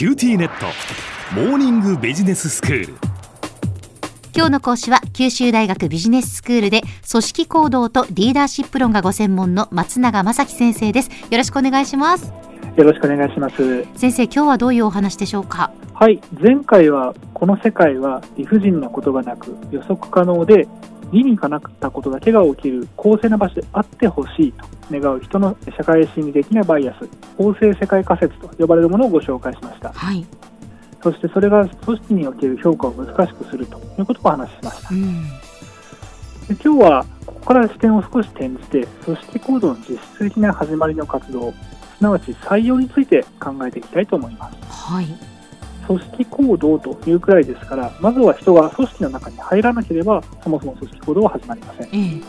QTnet モーニングビジネススクール。今日の講師は九州大学ビジネススクールで組織行動とリーダーシップ論がご専門の松永正樹先生です。よろしくお願いします。よろしくお願いします。先生今日はどういうお話でしょうか？はい。前回はこの世界は理不尽なことがなく予測可能で理にかなったことだけが起きる公正な場所であってほしいと願う人の社会心理的なバイアス公正世界仮説と呼ばれるものをご紹介しました、はい、そしてそれが組織における評価を難しくするということをお話ししました、うん、で今日はここから視点を少し転じて組織行動の実質的な始まりの活動すなわち採用について考えていきたいと思います。はい組織行動というくらいですからまずは人が組織の中に入らなければそもそも組織行動は始まりません。ええ。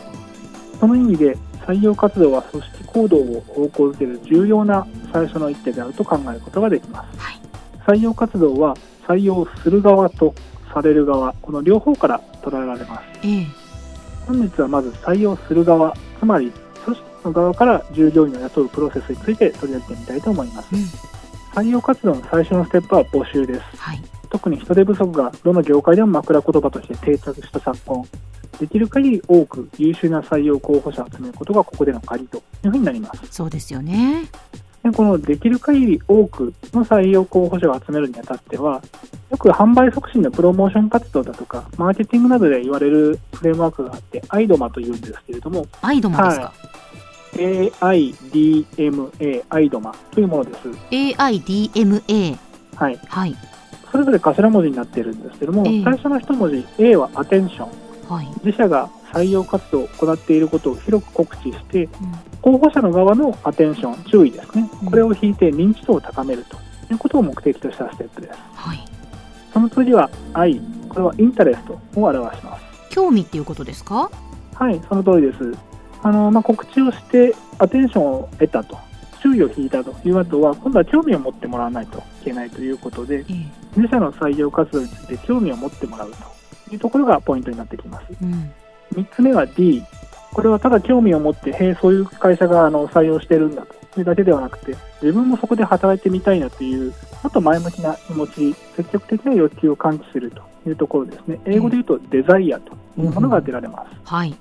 その意味で採用活動は組織行動を方向づける重要な最初の一手であると考えることができます、はい。採用活動は採用する側とされる側この両方から捉えられます。ええ。本日はまず採用する側つまり組織の側から従業員を雇うプロセスについて取り上げてみたいと思います、うん採用活動の最初のステップは募集です。はい。特に人手不足がどの業界でも枕言葉として定着した昨今。できる限り多く優秀な採用候補者を集めることがここでの鍵というふうになります。そうですよね。でこのできる限り多くの採用候補者を集めるにあたってはよく販売促進のプロモーション活動だとかマーケティングなどで言われるフレームワークがあってアイドマというんですけれども。アイドマですか、AIDMA アイドマというものです。AIDMA はい。はい。それぞれ頭文字になっているんですけども、ええ。最初の一文字 A はアテンションはい、自社が採用活動を行っていることを広く告知してうん。候補者の側のアテンション注意ですね。うん。これを引いて認知度を高めるということを目的としたステップです。はい。その次は I これはインタレストを表します。興味っていうことですか？はいその通りですあの、まあ、告知をしてアテンションを得たと。注意を引いたと。いう後は今度は興味を持ってもらわないといけないということでええ。自社の採用活動について興味を持ってもらうと。いうところがポイントになってきます。うん。3つ目は D これはただ興味を持ってへえそういう会社があの採用してるんだと。いうだけではなくて自分もそこで働いてみたいなというもっと前向きな気持ち積極的な欲求を喚起するというところですね。英語で言うとデザイアというものが当てられます。はい、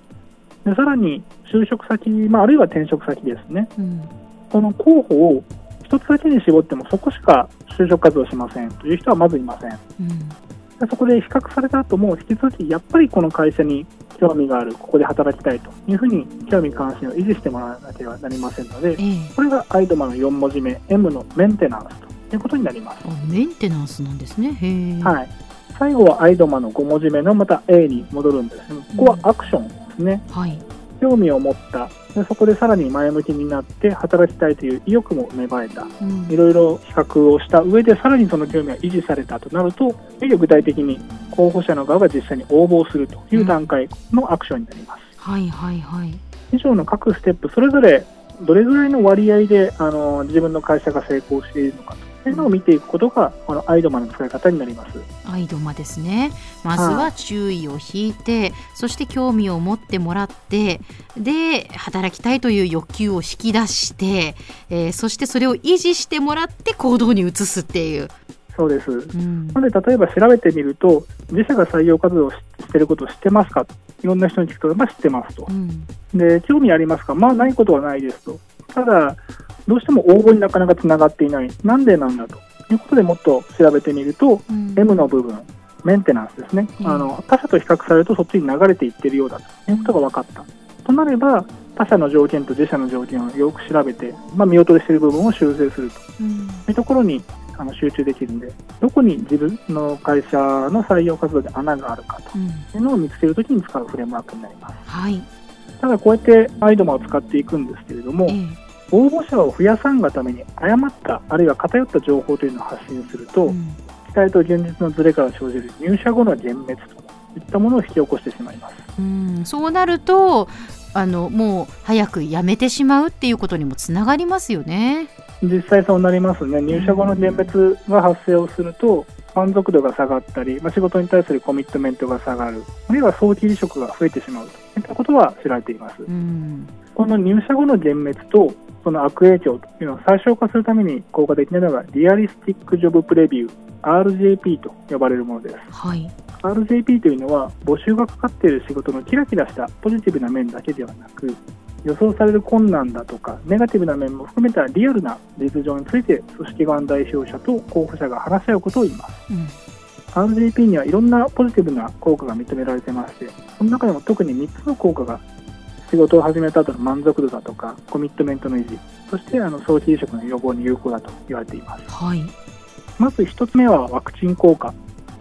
でさらに就職先、まあ、あるいは転職先ですね。うん。この候補を一つだけに絞ってもそこしか就職活動しませんという人はまずいません。うん。でそこで比較された後も引き続きやっぱりこの会社に興味があるここで働きたいというふうに興味関心を維持してもらわなければなりませんのでええ。これがアイドマの4文字目 M のメンテナンスということになります、あメンテナンスなんですね。はい、最後はアイドマの5文字目のまた A に戻るんですここはアクションですね。はい。興味を持った。でそこでさらに前向きになって働きたいという意欲も芽生えた。うん。いろいろ比較をした上でさらにその興味が維持されたとなるといよいよ具体的に候補者の側が実際に応募するという段階のアクションになります、はいはいはい。以上の各ステップそれぞれどれぐらいの割合であの自分の会社が成功しているのかというのを見ていくことがこのアイドマの使い方になります。アイドマですね。まずは注意を引いて、そして興味を持ってもらってで働きたいという欲求を引き出して、えーそしてそれを維持してもらって行動に移すっていう、そうです。うん。なので例えば調べてみると自社が採用活動をししていることを知ってますか？といろんな人に聞くと、まあ、知ってますと。うん。で興味ありますか？まあないことはないですとただどうしても応募になかなかつながっていない。なんでなんだと。いうことでもっと調べてみると、うん。M の部分メンテナンスですね、うん。あの他社と比較されるとそっちに流れていってるようだと。いうことが分かった。となれば他社の条件と自社の条件をよく調べて、まあ、見劣りしている部分を修正すると。うん。いうところにあの集中できるんでどこに自分の会社の採用活動で穴があるかと。うん。いうのを見つけるときに使うフレームワークになります。はい、ただこうやってアイドマを使っていくんですけれどもええ応募者を増やさんがために誤ったあるいは偏った情報というのを発信すると、うん期待と現実のズレから生じる入社後の幻滅といったものを引き起こしてしまいます。うんそうなるとあのもう早く辞めてしまうっていうことにもつながりますよね。実際そうなりますね。入社後の幻滅が発生をすると、満足度が下がったり、まあ、仕事に対するコミットメントが下がる、あるいは早期離職が増えてしまうといったことは知られています。うんこの入社後の幻滅とその悪影響というのを最小化するために効果的なのがリアリスティック・ジョブ・プレビュー RJP と呼ばれるものです。はい。RJP というのは募集がかかっている仕事のキラキラしたポジティブな面だけではなく予想される困難だとかネガティブな面も含めたリアルな実情について組織側の代表者と候補者が話し合うことを言いますうん。RJP にはいろんなポジティブな効果が認められてましてその中でも特に3つの効果が仕事を始めた後の満足度だとかコミットメントの維持そしてあの早期離職の予防に有効だと言われていますはい。まず一つ目はワクチン効果。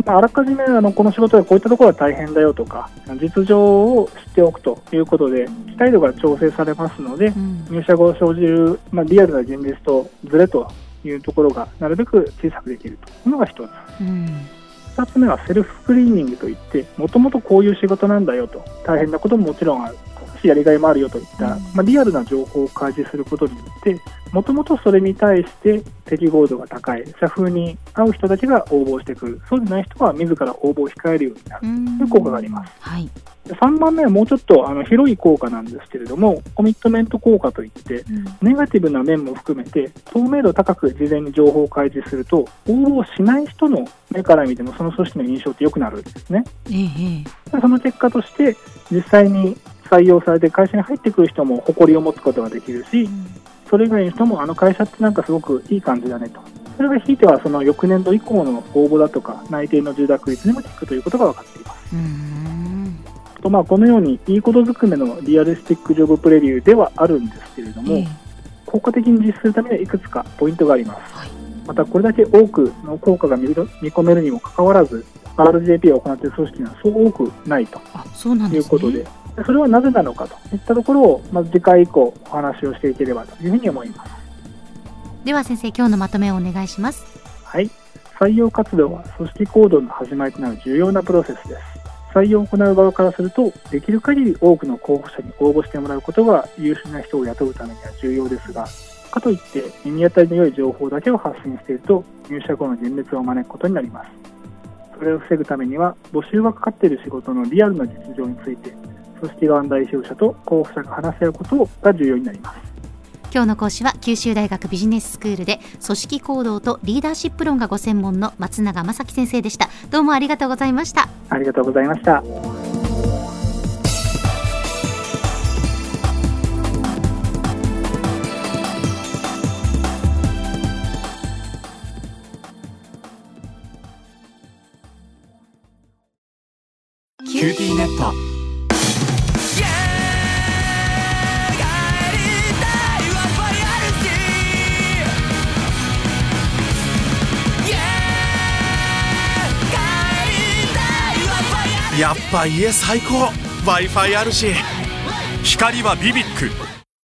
まああらかじめあのこの仕事でこういったところは大変だよとか、実情を知っておくということで、期待度が調整されますのでう、ん。入社後生じる、まあ、リアルな現実とズレというところがなるべく小さくできるというのが一つ。うん。二つ目はセルフスクリーニングといって、もともとこういう仕事なんだよと、大変なことももちろんある。しやりがいもあるよといった、うんまあ、リアルな情報を開示することによって、もともとそれに対して適合度が高い、社風に合う人たちが応募してくる、そうでない人は自ら応募を控えるようになる。うんいう効果があります。はい。で3番目はもうちょっとあの広い効果なんですけれども、コミットメント効果といって、うん。ネガティブな面も含めて、透明度高く事前に情報を開示すると、応募しない人の目から見ても、その組織の印象って良くなるんですね。えその結果として、実際に採用されて会社に入ってくる人も誇りを持つことができるし、それ以外の人もあの会社ってなんかすごくいい感じだねと。それがひいてはその翌年度以降の応募だとか内定の受諾率にも効くということが分かっています。うん。とまあこのようにいいことずくめのリアリスティックジョブプレビューではあるんですけれども、ええ効果的に実施するためにはいくつかポイントがあります。はい。またこれだけ多くの効果が見込めるにもかかわらず、RJP を行っている組織にはそう多くないとあ、そうなんですね。いうことで、でそれはなぜなのかといったところを、まず次回以降お話をしていければというふうに思います。では先生、今日のまとめをお願いします。はい。採用活動は組織行動の始まりとなる重要なプロセスです。採用を行う側からすると、できる限り多くの候補者に応募してもらうことが優秀な人を雇うためには重要ですが、かといって耳当たりの良い情報だけを発信していると、入社後の幻滅を招くことになります。それを防ぐためには、募集がかかっている仕事のリアルな実情について、組織側の代表者と候補者が話し合うことが重要になります。今日の講師は九州大学ビジネススクールで組織行動とリーダーシップ論がご専門の松永正樹先生でした。どうもありがとうございました。ありがとうございました。やっぱ家最高。W i f i あるし。光はビビック。